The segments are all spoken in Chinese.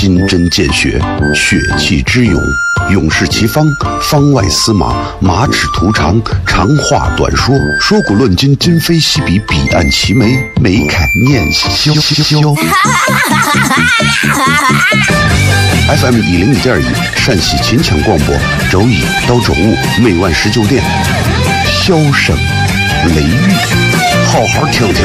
金针见血，血气之勇，勇士齐方，方外司马，马齿图长，长话短说，说古论今，今非昔比，彼岸齐眉，眉开眼笑笑。FM 一零一点一，陕西秦腔广播，周一到周五每晚十九点，箫声雷雨，好好听听。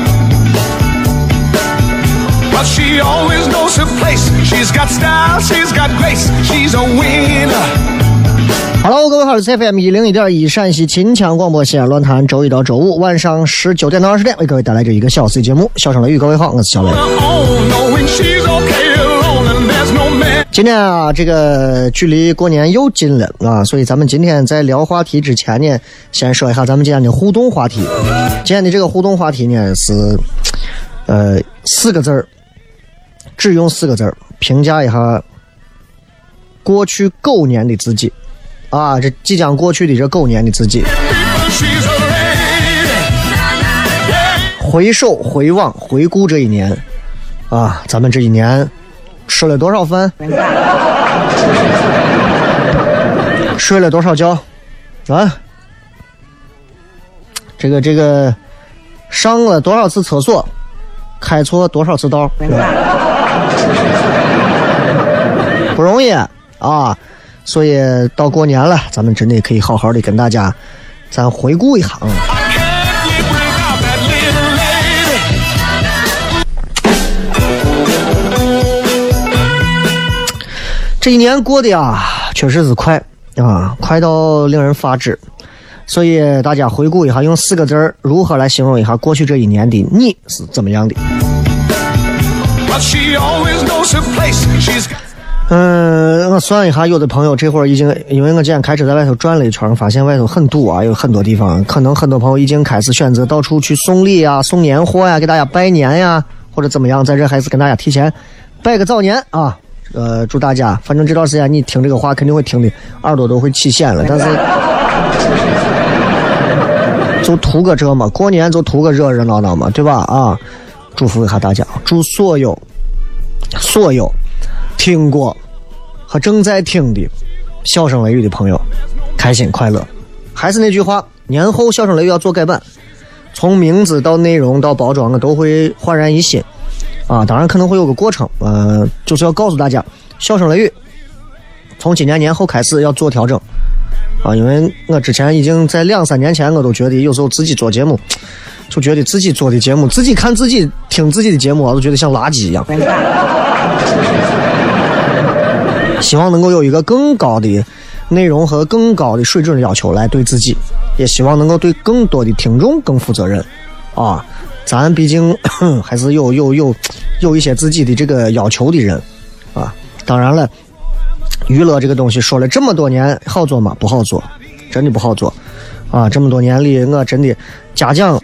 She always knows her place. She's got style, she's got grace. She's a winner. Hello，各位好，我是 FM 一零一点一陕西秦腔广播西安论坛，周一到周五晚上十九点到二十点为各位带来这一个小时的节目。笑声雷雨，各位好，我是小雷。Oh. 今天啊，这个距离过年又近了啊，所以咱们今天在聊话题之前呢，先说一下咱们今天的互动话题。今天的这个互动话题呢是，呃，四个字儿，只用四个字儿评价一下过去狗年的自己。啊，这即将过去的这狗年的自己。回首、回望、回顾这一年，啊，咱们这一年吃了多少饭，睡了多少觉，啊，这个这个上了多少次厕所，开错多少次道，是吧？不容易啊，所以到过年了，咱们真的可以好好的跟大家咱回顾一下啊。这一年过得啊，确实是快啊，快到令人发指。所以大家回顾一下，用四个字儿如何来形容一下过去这一年的你是怎么样的？嗯，我算一下，有的朋友这会儿已经，因为我今天开车在外头转了一圈，发现外头很堵啊，有很多地方，可能很多朋友已经开始选择到处去送礼啊、送年货呀、给大家拜年呀，或者怎么样，在这还是跟大家提前拜个早年啊。呃，祝大家，反正这段时间你听这个话肯定会听的耳朵都会起茧了，但是就图个这嘛，过年就图个热热闹闹嘛，对吧？啊，祝福一下大家，祝所有所有听过和正在听的笑声雷雨的朋友开心快乐。还是那句话，年后笑声雷雨要做改版，从名字到内容到包装，我都会焕然一新。啊，当然可能会有个过程，呃，就是要告诉大家，笑声雷雨从今年年后开始要做调整。啊，因为我之前已经在两三年前，我都觉得有时候自己做节目，就觉得自己做的节目，自己看自己听自己的节目，我都觉得像垃圾一样。希望能够有一个更高的内容和更高的水准的要求来对自己，也希望能够对更多的听众更负责任。啊，咱毕竟 还是有有有有一些自己的这个要求的人啊。当然了，娱乐这个东西说了这么多年，好做吗？不好做，真的不好做啊！这么多年里，我真的嘉奖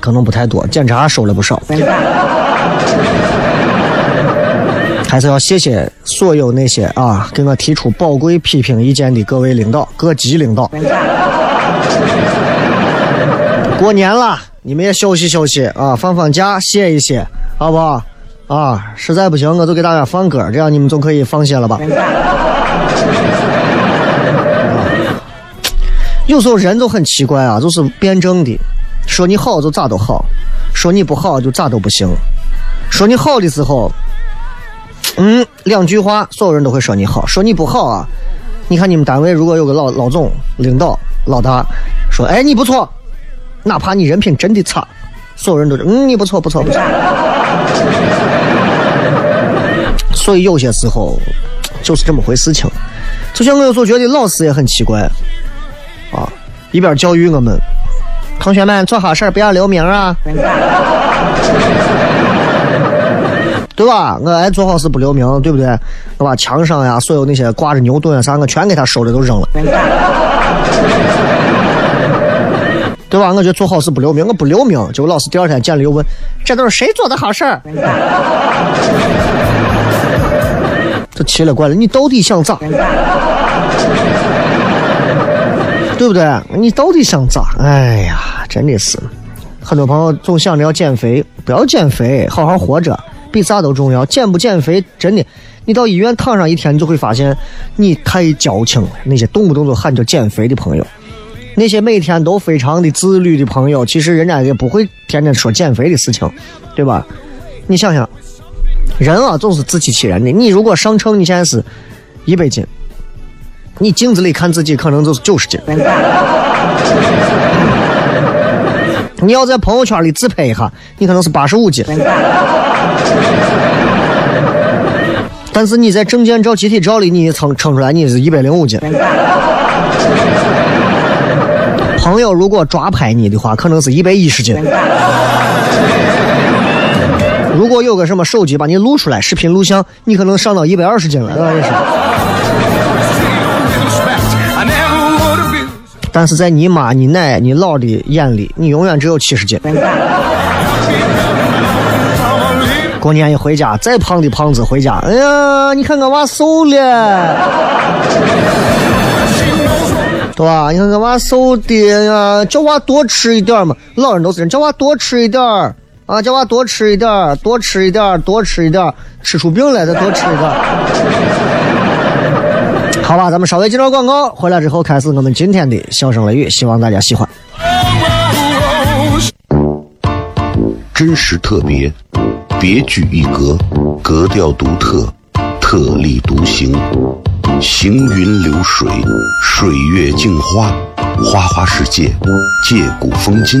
可能不太多，检查收了不少。还是要谢谢所有那些啊给我提出宝贵批评意见的各位领导、各级领导。过年了，你们也休息休息啊，放放假，歇一歇，好不好？啊，实在不行我就给大家放歌，这样你们总可以放心了吧？有时候人都很奇怪啊，就是辩证的，说你好就咋都好，说你不好就咋都不行。说你好的时候，嗯，两句话所有人都会说你好；说你不好啊，你看你们单位如果有个老老总、领导、老大说，哎，你不错，哪怕你人品真的差，所有人都是嗯，你不错，不错，不错。所以有些时候就是这么回事情。就像我有时候觉得老师也很奇怪，啊，一边教育我们同学们做好事不要留名啊，对吧？我爱做好事不留名，对不对？我把墙上呀所有那些挂着牛顿啊啥，我全给他收了都扔了，对吧？我觉得做好事不留名，我不留名，结果老师第二天见了又问，这都是谁做的好事儿？这奇了怪了，你到底想咋？对不对？你到底想咋？哎呀，真的是，很多朋友总想着要减肥，不要减肥，好好活着比啥都重要。减不减肥，真的，你到医院躺上一天，你就会发现你太矫情了。那些动不动就喊着减肥的朋友，那些每天都非常的自律的朋友，其实人家也不会天天说减肥的事情，对吧？你想想。人啊，总是自欺欺人的。你如果上称，你现在是一百斤，你镜子里看自己可能就是九十斤。你要在朋友圈里自拍一下，你可能是八十五斤。但是你在证件照、集体照里，你称称出来你是一百零五斤。朋友如果抓拍你的话，可能是一百一十斤。如果有个什么手机把你录出来，视频录像，你可能上到一百二十斤了，那也但是在你妈、你奶、你姥的眼里，你永远只有七十斤。过年一回家，再胖的胖子回家，哎呀，你看我娃瘦了，对吧？你看我娃瘦的呀，叫娃多吃一点嘛。老人都是人，叫娃多吃一点啊，叫娃多吃一点多吃一点多吃一点吃出病来再多吃一点好吧，咱们稍微介绍广告，回来之后开始我们今天的笑声雷雨，希望大家喜欢。真实特别，别具一格，格调独特，特立独行，行云流水，水月镜花，花花世界，借古风今。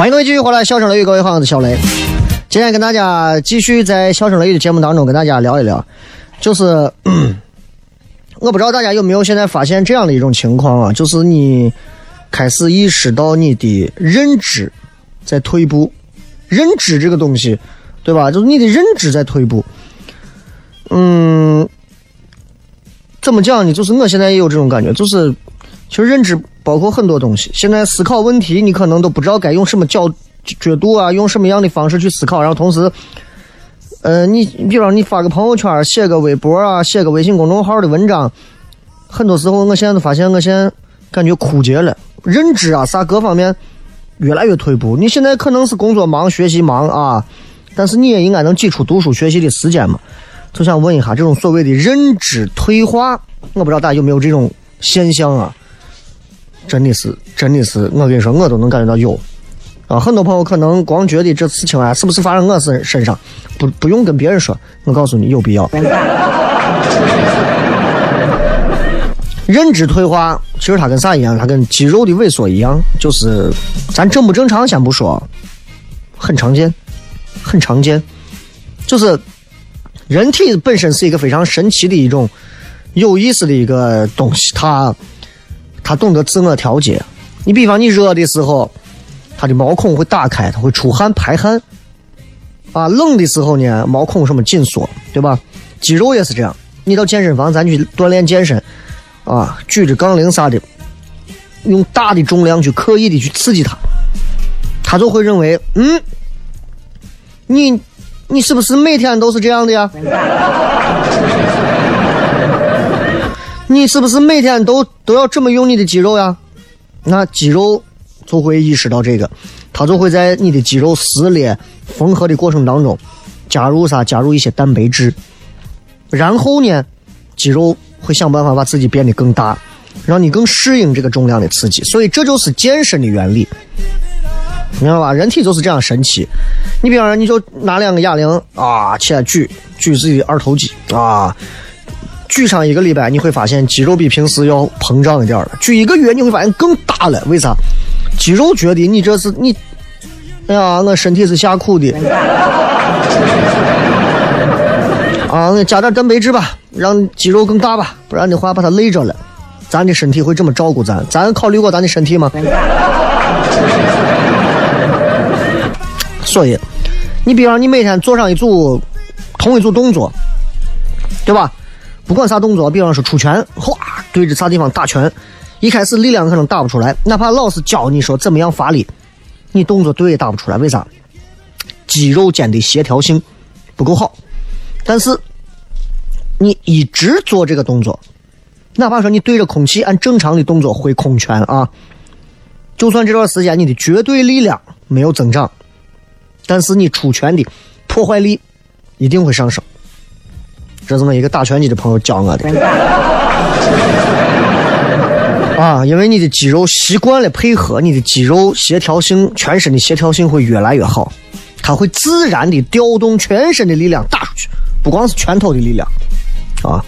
欢迎各位继续回来，笑声雷雨，各位好，我是小雷。今天跟大家继续在笑声雷雨的节目当中跟大家聊一聊，就是 我不知道大家有没有现在发现这样的一种情况啊，就是你开始意识到你的认知在退步，认知这个东西，对吧？就是你的认知在退步。嗯，怎么讲呢？就是我现在也有这种感觉，就是其实认知包括很多东西。现在思考问题，你可能都不知道该用什么角角度啊，用什么样的方式去思考。然后同时，呃，你比方你发个朋友圈，写个微博啊，写个微信公众号的文章，很多时候我现在都发现，我现在感觉枯竭了，认知啊啥各方面越来越退步。你现在可能是工作忙、学习忙啊，但是你也应该能挤出读书学习的时间嘛。就想问一下，这种所谓的认知退化，我不知道大家有没有这种现象啊？真的是，真的是，我跟你说，我都能感觉到有啊。很多朋友可能光觉得这事情啊，是不是发生我身身上，不不用跟别人说，我告诉你有必要。认知退化，其实它跟啥一样？它跟肌肉的萎缩一样，就是咱正不正常先不说，很常见，很常见，就是。人体本身是一个非常神奇的一种有意思的一个东西，它它懂得自我调节。你比方你热的时候，它的毛孔会打开，它会出汗排汗。啊，冷的时候呢，毛孔什么紧缩，对吧？肌肉也是这样。你到健身房，咱去锻炼健身，啊，举着杠铃啥的，用大的重量去刻意的去刺激它，它就会认为，嗯，你。你是不是每天都是这样的呀？你是不是每天都都要这么用你的肌肉呀？那肌肉就会意识到这个，它就会在你的肌肉撕裂、缝合的过程当中加入啥？加入一些蛋白质，然后呢，肌肉会想办法把自己变得更大，让你更适应这个重量的刺激。所以这就是健身的原理。明白吧？人体就是这样神奇。你比方说，你就拿两个哑铃啊起来举，举自己的二头肌啊，举上一个礼拜，你会发现肌肉比平时要膨胀一点了。举一个月，你会发现更大了。为啥？肌肉觉得你这是你，哎呀，我身体是下苦的。啊，加点蛋白质吧，让肌肉更大吧，不然的话把它累着了。咱的身体会这么照顾咱？咱考虑过咱的身体吗？所以，你比方你每天做上一组同一组动作，对吧？不管啥动作，比方说出拳，哗，对着啥地方打拳，一开始力量可能打不出来，哪怕老师教你说怎么样发力，你动作对也打不出来，为啥？肌肉间的协调性不够好。但是你一直做这个动作，哪怕说你对着空气按正常的动作挥空拳啊，就算这段时间你的绝对力量没有增长。但是你出拳的破坏力一定会上升，这是我一个打拳击的朋友教我的。啊，因为你的肌肉习惯了配合，你的肌肉协调性，全身的协调性会越来越好，它会自然的调动全身的力量打出去，不光是拳头的力量，啊，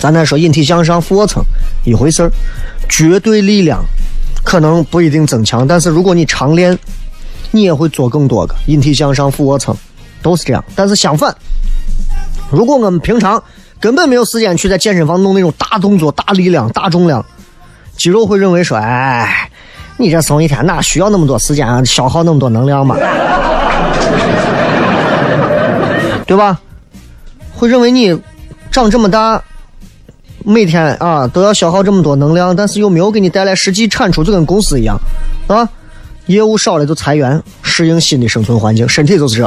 咱再说引体向上、俯卧撑一回事儿，绝对力量可能不一定增强，但是如果你常练。你也会做更多个引体向上、俯卧撑，都是这样。但是相反，如果我们平常根本没有时间去在健身房弄那种大动作、大力量、大重量，肌肉会认为说：“哎，你这松一天哪需要那么多时间啊消耗那么多能量嘛？对吧？”会认为你长这么大，每天啊都要消耗这么多能量，但是又没有给你带来实际产出，就跟公司一样，啊。业务少了就裁员，适应新的生存环境，身体就是这。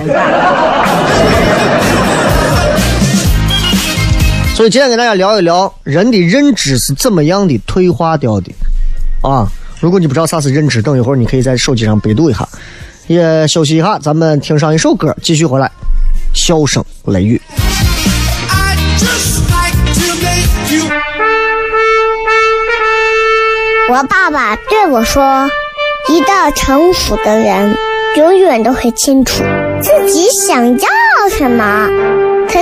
所以今天跟大家聊一聊人的认知是怎么样的退化掉的啊！如果你不知道啥是认知，等一会儿你可以在手机上百度一下。也休息一下，咱们听上一首歌，继续回来。笑声雷雨。我爸爸对我说。一个成熟的人，永远都会清楚自己想要什么，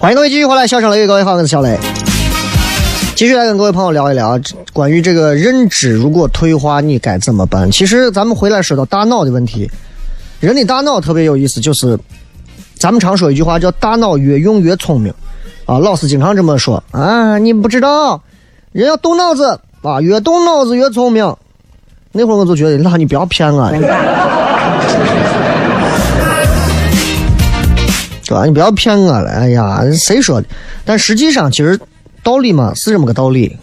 欢迎各位继续回来，笑声雷雨，各位好，我是小雷。继续来跟各位朋友聊一聊关于这个认知如果退化，你该怎么办？其实咱们回来说到大脑的问题，人的大脑特别有意思，就是咱们常说一句话叫“大脑越用越聪明”，啊，老师经常这么说啊，你不知道，人要动脑子啊，越动脑子越聪明。那会儿我就觉得，那你不要骗我。对吧？你不要骗我了！哎呀，谁说的？但实际上，其实道理嘛是这么个道理。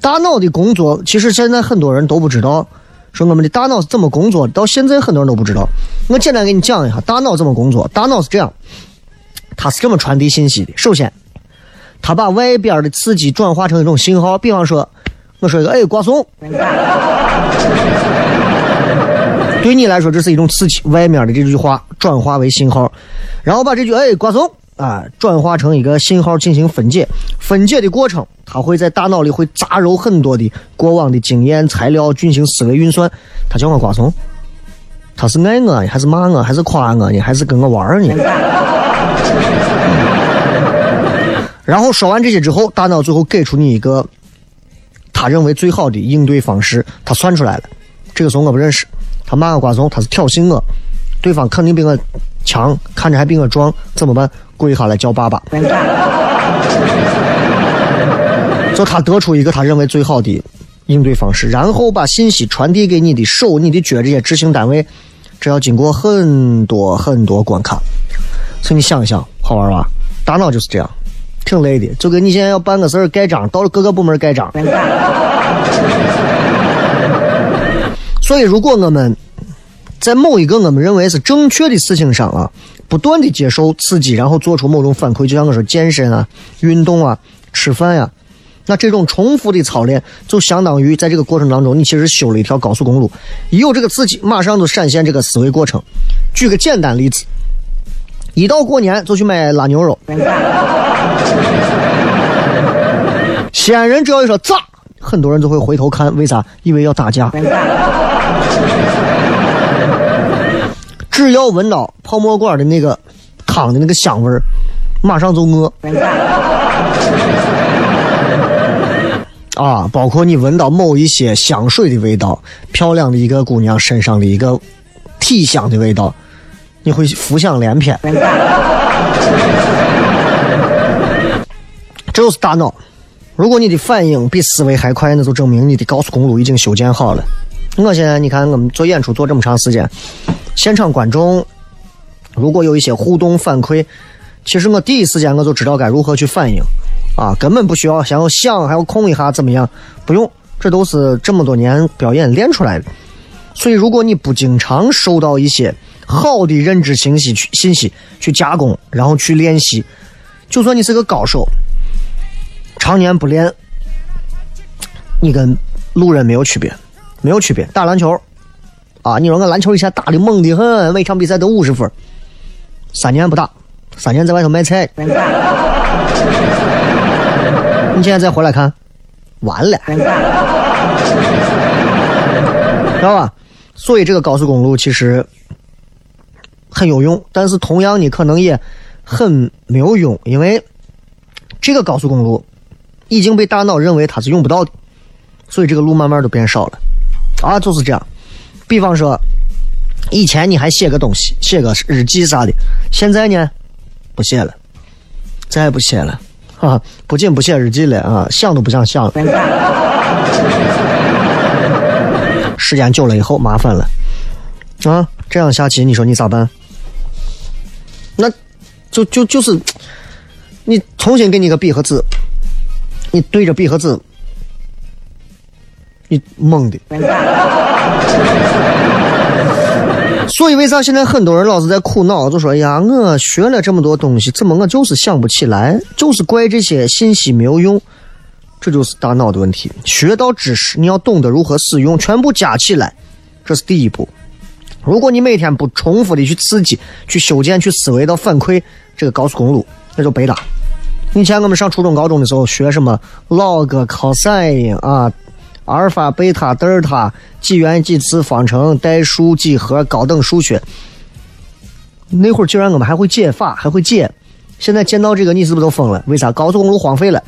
大脑的工作，其实现在很多人都不知道，说我们的大脑是怎么工作的，到现在很多人都不知道。我简单给你讲一下大脑怎么工作。大脑是这样，它是这么传递信息的。首先，它把外边的刺激转化成一种信号，比方说，我说一个，哎，瓜怂。对你来说，这是一种刺激，外面的这句话转化为信号，然后把这句“哎，瓜怂”啊转化成一个信号进行分解。分解的过程，它会在大脑里会杂糅很多的过往的经验材料进行思维运算。他叫我瓜怂，他是爱我还是骂我，还是夸我呢，还是跟我玩呢？然后说完这些之后，大脑最后给出你一个他认为最好的应对方式，他算出来了。这个怂我不认识。他骂我瓜怂，他是挑衅我，对方肯定比我强，看着还比我壮，怎么办？跪下来叫爸爸。就他得出一个他认为最好的应对方式，然后把信息传递给你的手、你的脚这些执行单位，这要经过很多很多关卡。所以你想一想，好玩吧？大脑就是这样，挺累的，就跟你现在要办个事儿盖章，到了各个部门盖章。所以，如果我们在某一个我们认为是正确的事情上啊，不断的接受刺激，然后做出某种反馈，就像我说健身啊、运动啊、吃饭呀，那这种重复的操练，就相当于在这个过程当中，你其实修了一条高速公路。一有这个刺激，马上就闪现这个思维过程。举个简单例子，一到过年就去买腊牛肉，西安人只要一说炸，很多人就会回头看，为啥？因为要打架。只要闻到泡沫罐的那个汤的那个香味儿，马上就饿。啊，包括你闻到某一些香水的味道，漂亮的一个姑娘身上的一个体香的味道，你会浮想联翩。这就是大脑。如果你的反应比思维还快，那就证明你的高速公路已经修建好了。我现在你看，我们做演出做这么长时间，现场观众如果有一些互动反馈，其实我第一时间我就知道该如何去反应，啊，根本不需要想要想还要控一下怎么样，不用，这都是这么多年表演练出来的。所以，如果你不经常受到一些好的认知信息去信息去加工，然后去练习，就算你是个高手，常年不练，你跟路人没有区别。没有区别，打篮球，啊，你说我篮球以前打的猛的很，每场比赛都五十分，三年不打，三年在外头卖菜，你现在再回来看，完了，知道吧？所以这个高速公路其实很有用，但是同样你可能也很没有用，因为这个高速公路已经被大脑认为它是用不到的，所以这个路慢慢都变少了。啊，就是这样。比方说，以前你还写个东西，写个日记啥的，现在呢，不写了，再也不写了。哈啊，不仅不写日记了啊，想都不想想了。时间久了以后，麻烦了。啊，这样下去，你说你咋办？那，就就就是，你重新给你个笔和纸，你对着笔和纸，你懵的。所以为啥现在很多人老是在苦恼，就说呀，我学了这么多东西，怎么我就是想不起来，就是怪这些信息没有用。这就是大脑的问题。学到知识，你要懂得如何使用，全部加起来，这是第一步。如果你每天不重复的去刺激、去修建、去思维到反馈这个高速公路，那就白搭。以前我们上初中、高中的时候学什么 log、cosine 啊。阿尔法、贝塔、德尔塔、几元、几次方程、代数、几何、高等数学。那会儿竟然我们还会解法，还会解。现在见到这个，你是不是都疯了？为啥？高速公路荒废了。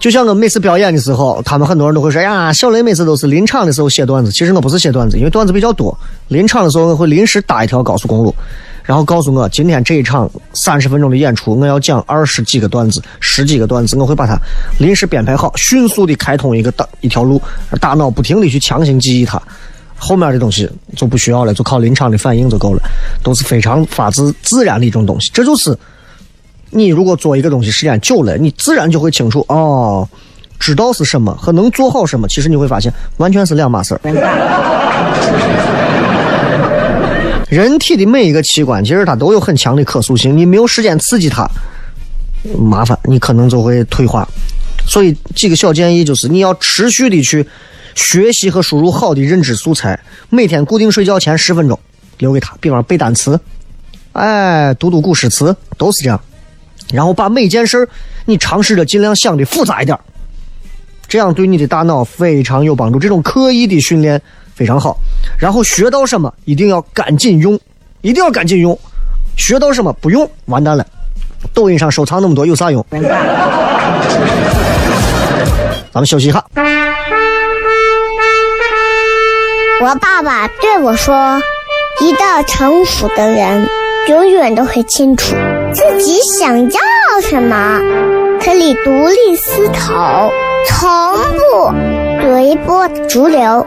就像我每次表演的时候，他们很多人都会说：“呀，小雷每次都是临场的时候写段子。”其实我不是写段子，因为段子比较多。临场的时候，我会临时搭一条高速公路。然后告诉我，今天这一场三十分钟的演出，我要讲二十几个段子、十几个段子，我会把它临时编排好，迅速的开通一个大一条路，大脑不停的去强行记忆它，后面的东西就不需要了，就靠临场的反应就够了，都是非常发自自然的一种东西。这就是你如果做一个东西时间久了，你自然就会清楚哦，知道是什么和能做好什么，其实你会发现完全是两码事儿。人体的每一个器官，其实它都有很强的可塑性。你没有时间刺激它，麻烦你可能就会退化。所以几个小建议就是：你要持续的去学习和输入好的认知素材，每天固定睡觉前十分钟留给他，比方背单词，哎，读读古诗词，都是这样。然后把每件事你尝试着尽量想的复杂一点，这样对你的大脑非常有帮助。这种刻意的训练。非常好，然后学到什么一定要赶紧用，一定要赶紧用。学到什么不用完蛋了。抖音上收藏那么多有啥用？咱们休息一下。我爸爸对我说：“一个成熟的人，永远都会清楚自己想要什么，可以独立思考，从不随波逐流。”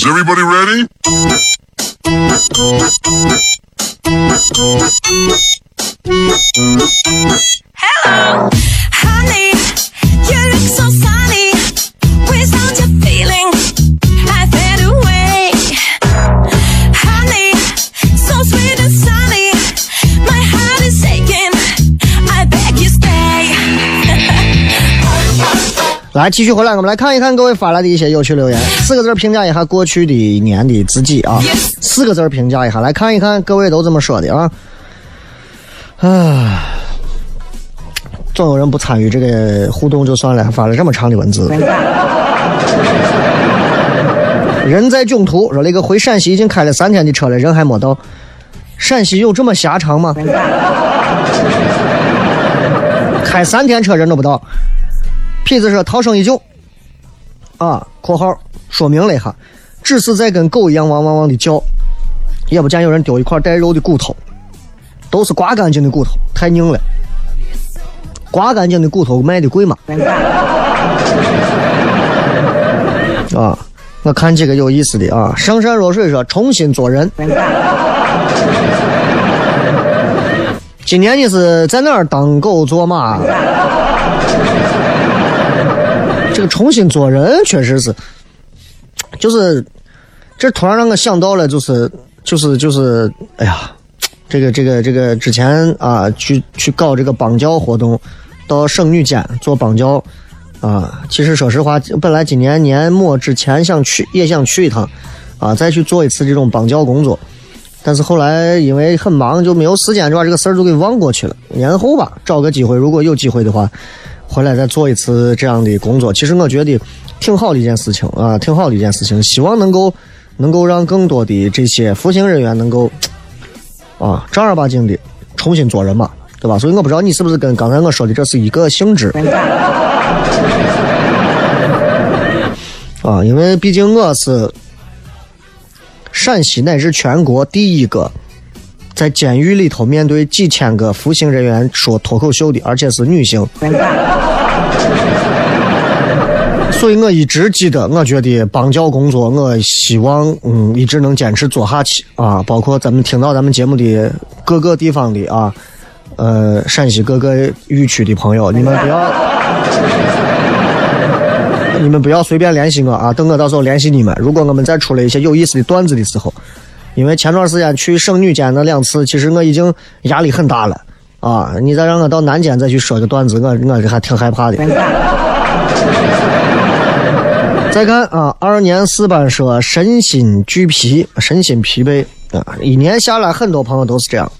Is everybody ready? Hello, 来，继续回来，我们来看一看各位发来的一些有趣留言。四个字评价一下过去的一年的自己啊。四个字评价一下，来看一看各位都怎么说的啊。唉，总有人不参与这个互动就算了，还发了这么长的文字。人在囧途说：“那个回陕西已经开了三天的车了，人还没到。陕西有这么狭长吗？开三天车人都不到。”痞子说：“逃生依旧。”啊，括号说明了一下，只是在跟狗一样汪汪汪的叫，也不见有人丢一块带肉的骨头，都是刮干净的骨头，太硬了。刮干净的骨头卖的贵吗？啊，我看几个有意思的啊，上善若水说重新做人。今年你是在哪儿当狗做马？这个重新做人确实是，就是，这突然让我想到了，就是就是就是，哎呀，这个这个这个之前啊，去去搞这个帮教活动，到圣女监做帮教，啊，其实说实话，本来今年年末之前想去，也想去一趟，啊，再去做一次这种帮教工作，但是后来因为很忙，就没有时间，就把这个事儿就给忘过去了。年后吧，找个机会，如果有机会的话。回来再做一次这样的工作，其实我觉得挺好的一件事情啊，挺好的一件事情。希望能够能够让更多的这些服刑人员能够啊正儿八经的重新做人嘛，对吧？所以我不知道你是不是跟刚才我说的这是一个性质。啊，因为毕竟我是陕西乃至全国第一个在监狱里头面对几千个服刑人员说脱口秀的，而且是女性。所以我一直记得，我觉得帮教工作，我希望嗯一直能坚持做下去啊。包括咱们听到咱们节目的各个地方的啊，呃，陕西各个语区的朋友，你们不要。你们不要随便联系我啊！等我到时候联系你们。如果我们再出了一些有意思的段子的时候，因为前段时间去省女监那两次，其实我已经压力很大了啊！你再让我到南监再去说个段子，我我还挺害怕的。再看啊，二年四班说身心俱疲，身心疲惫啊！一年下来，很多朋友都是这样，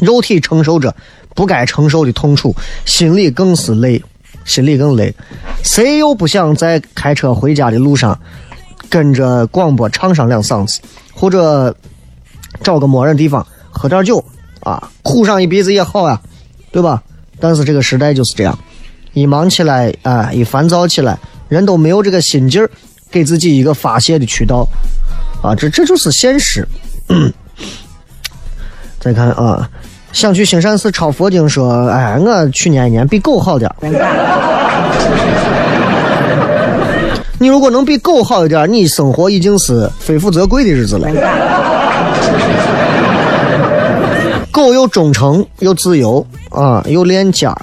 肉体承受着不该承受的痛楚，心里更是累。心里更累，谁又不想在开车回家的路上跟着广播唱上两嗓子，或者找个没人地方喝点酒啊，哭上一鼻子也好呀，对吧？但是这个时代就是这样，一忙起来啊，一烦躁起来，人都没有这个心劲儿，给自己一个发泄的渠道啊，这这就是现实。再看啊。想去兴善寺抄佛经，说：“哎，我去年一年比狗好点 你如果能比狗好一点，你生活已经是非富则贵的日子了。狗又忠诚又自由啊，又恋家，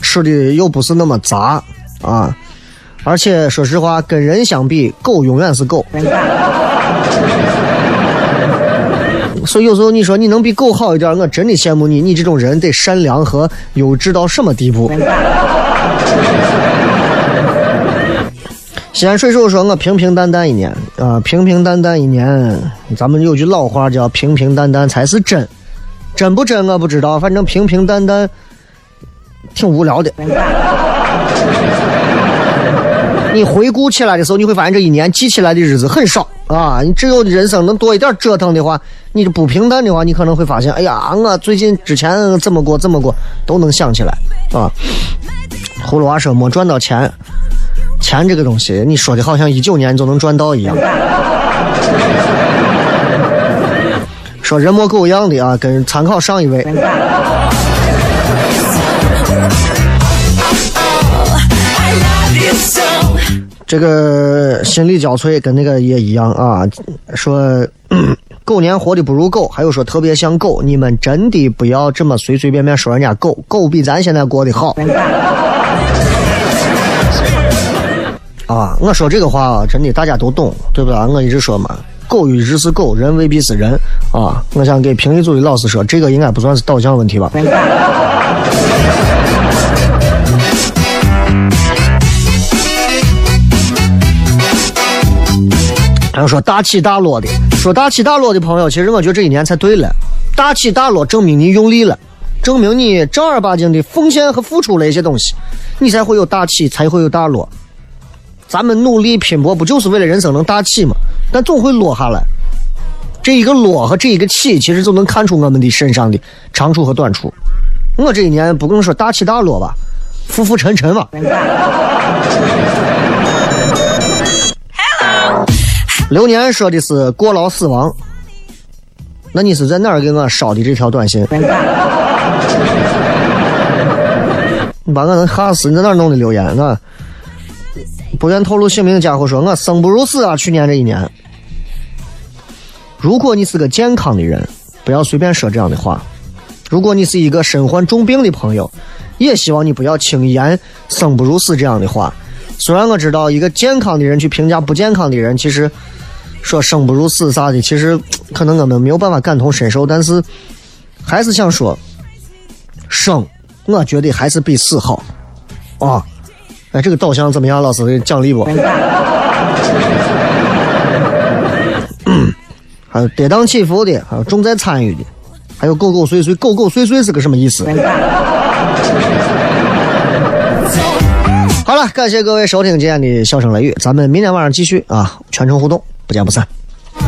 吃的又不是那么杂啊，而且说实话，跟人相比，狗永远是狗。所以有时候你说你能比狗好一点，我真的羡慕你。你这种人得善良和优质到什么地步？西安水手说：“我平平淡淡一年啊，平平淡淡一年。咱们有句老话叫‘平平淡淡才是真’，真不真我不知道，反正平平淡淡挺无聊的。你回顾起来的时候，你会发现这一年记起来的日子很少啊。你只有人生能多一点折腾的话，你这不平淡的话，你可能会发现，哎呀，我最近之前怎么过怎么过都能想起来啊。葫芦娃说没赚到钱，钱这个东西，你说的好像一九年就能赚到一样。说人模狗样的啊，跟参考上一位。这个心力交瘁跟那个也一样啊，说 狗年活的不如狗，还有说特别像狗，你们真的不要这么随随便便说人家狗，狗比咱现在过得好。啊，我说这个话啊，真的大家都懂，对不对？我一直说嘛，狗一直是狗，人未必是人啊。我想给评语组的老师说，这个应该不算是导向问题吧。还有说大起大落的，说大起大落的朋友，其实我觉得这一年才对了。大起大落证明你用力了，证明你正儿八经的奉献和付出了一些东西，你才会有大起，才会有大落。咱们努力拼搏，不就是为了人生能大起吗？但总会落下来。这一个落和这一个起，其实就能看出我们的身上的长处和短处。我这一年不能说大起大落吧，浮浮沉沉吧。流年说的是过劳死亡，那你是在哪儿给我捎的这条短信？你把我能吓死！你在哪儿弄的留言啊？不愿透露姓名的家伙说：“我生不如死啊！去年这一年，如果你是个健康的人，不要随便说这样的话；如果你是一个身患重病的朋友，也希望你不要轻言‘生不如死’这样的话。虽然我知道一个健康的人去评价不健康的人，其实……说生不如死啥的，其实可能我们没有办法感同身受，但是还是想说，生我觉得还是比死好啊！哎，这个导向怎么样，老师给奖励不？还有跌宕起伏的，还有重在参与的，还有狗狗碎碎，狗狗碎碎是个什么意思？好了，感谢各位收听今天的笑声雷雨，咱们明天晚上继续啊，全程互动，不见不散。I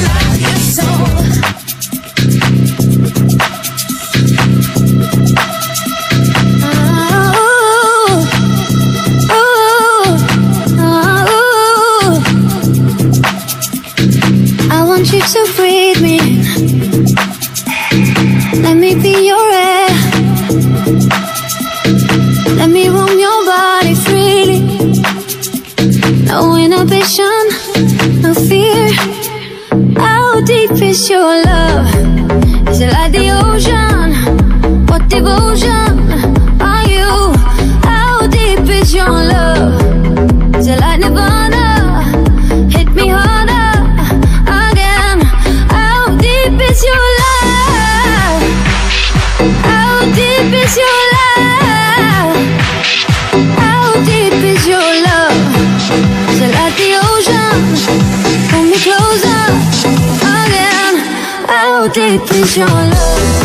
love you so. Let me roam your body freely. No inhibition, no fear. How deep is your love? Is it like the ocean? What devotion? It is your love